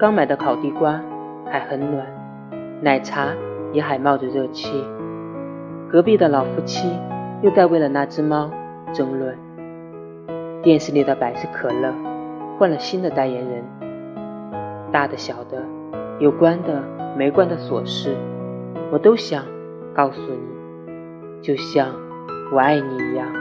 刚买的烤地瓜还很暖奶茶也还冒着热气。隔壁的老夫妻又在为了那只猫争论。电视里的百事可乐换了新的代言人。大的小的有关的没关的琐事我都想告诉你就像我爱你一样。